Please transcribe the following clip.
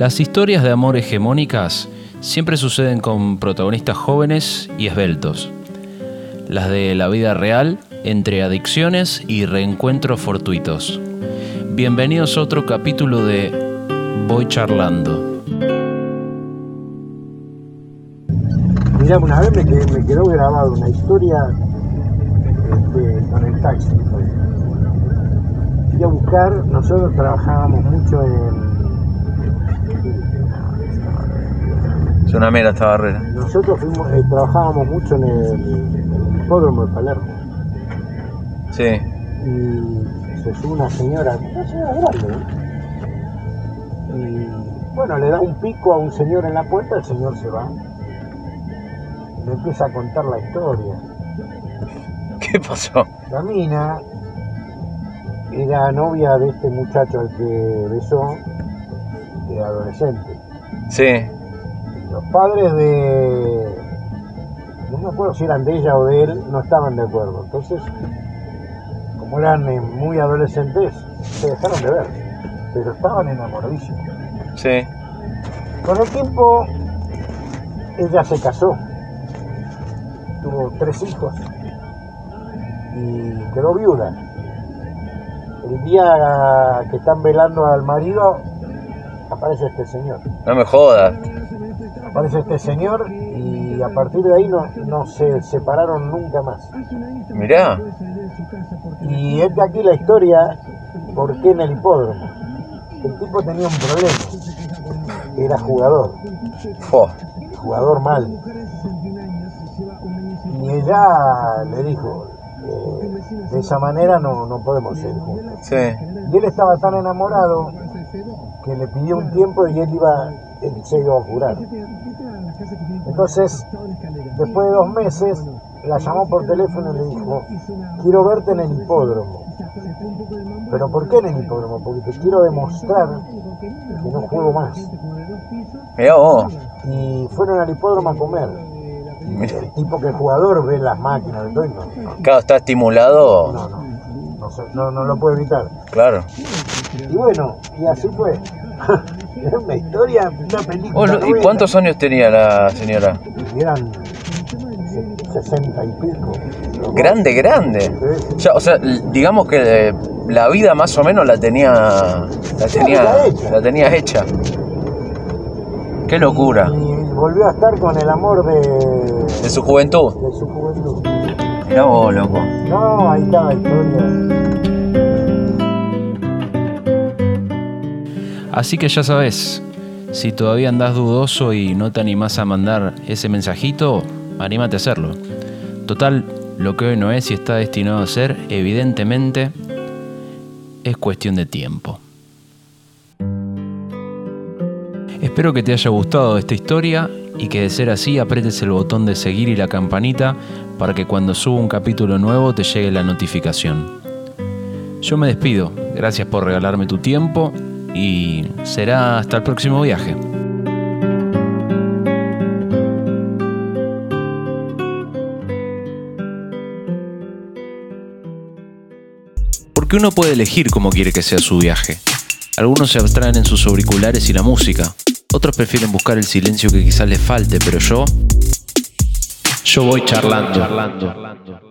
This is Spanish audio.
Las historias de amor hegemónicas siempre suceden con protagonistas jóvenes y esbeltos. Las de la vida real, entre adicciones y reencuentros fortuitos. Bienvenidos a otro capítulo de Voy charlando. Mirá, una vez me, quedó grabada una historia este, con el taxi. Fui a buscar, nosotros trabajábamos mucho en Es una mera esta barrera. Nosotros fuimos, eh, trabajábamos mucho en el, hipódromo de Palermo. Sí. Y se sube una señora, una señora grande, Y bueno, le da un pico a un señor en la puerta, el señor se va. Le empieza a contar la historia. ¿Qué pasó? La mina era novia de este muchacho al que besó, de adolescente. Sí los padres de, no me acuerdo si eran de ella o de él, no estaban de acuerdo. Entonces, como eran eh, muy adolescentes, se dejaron de ver, pero estaban enamoradísimos. Sí. Con el tiempo, ella se casó, tuvo tres hijos y quedó viuda. El día que están velando al marido, aparece este señor. No me jodas aparece este señor y a partir de ahí no, no se separaron nunca más. Mirá. Y es de aquí la historia, ¿por qué en el hipódromo? El tipo tenía un problema, era jugador, jugador mal. Y ella le dijo, eh, de esa manera no, no podemos ser juntos. Sí. Y él estaba tan enamorado que le pidió un tiempo y él iba, él se iba a jurar. Entonces, después de dos meses, la llamó por teléfono y le dijo, quiero verte en el hipódromo. ¿Pero por qué en el hipódromo? Porque te quiero demostrar que no juego más. Y fueron al hipódromo a comer. El tipo que el jugador ve las máquinas de todo y Claro, está estimulado. No, no, no, no, lo puede evitar. Claro. Y bueno, y así fue. Una historia, una película. ¿Y cuántos años tenía la señora? Eran 60 y pico. Grande, grande. o sea, digamos que eh, la vida más o menos la tenía. La tenía, la tenía hecha. Qué locura. Y volvió a estar con el amor de. De su juventud. De su juventud. Mirá vos, loco. No, ahí está la historia. Así que ya sabes, si todavía andás dudoso y no te animás a mandar ese mensajito, anímate a hacerlo. Total, lo que hoy no es y está destinado a ser, evidentemente, es cuestión de tiempo. Espero que te haya gustado esta historia y que de ser así apretes el botón de seguir y la campanita para que cuando suba un capítulo nuevo te llegue la notificación. Yo me despido, gracias por regalarme tu tiempo y será hasta el próximo viaje. Porque uno puede elegir cómo quiere que sea su viaje. Algunos se abstraen en sus auriculares y la música. Otros prefieren buscar el silencio que quizás les falte, pero yo... Yo voy charlando. charlando.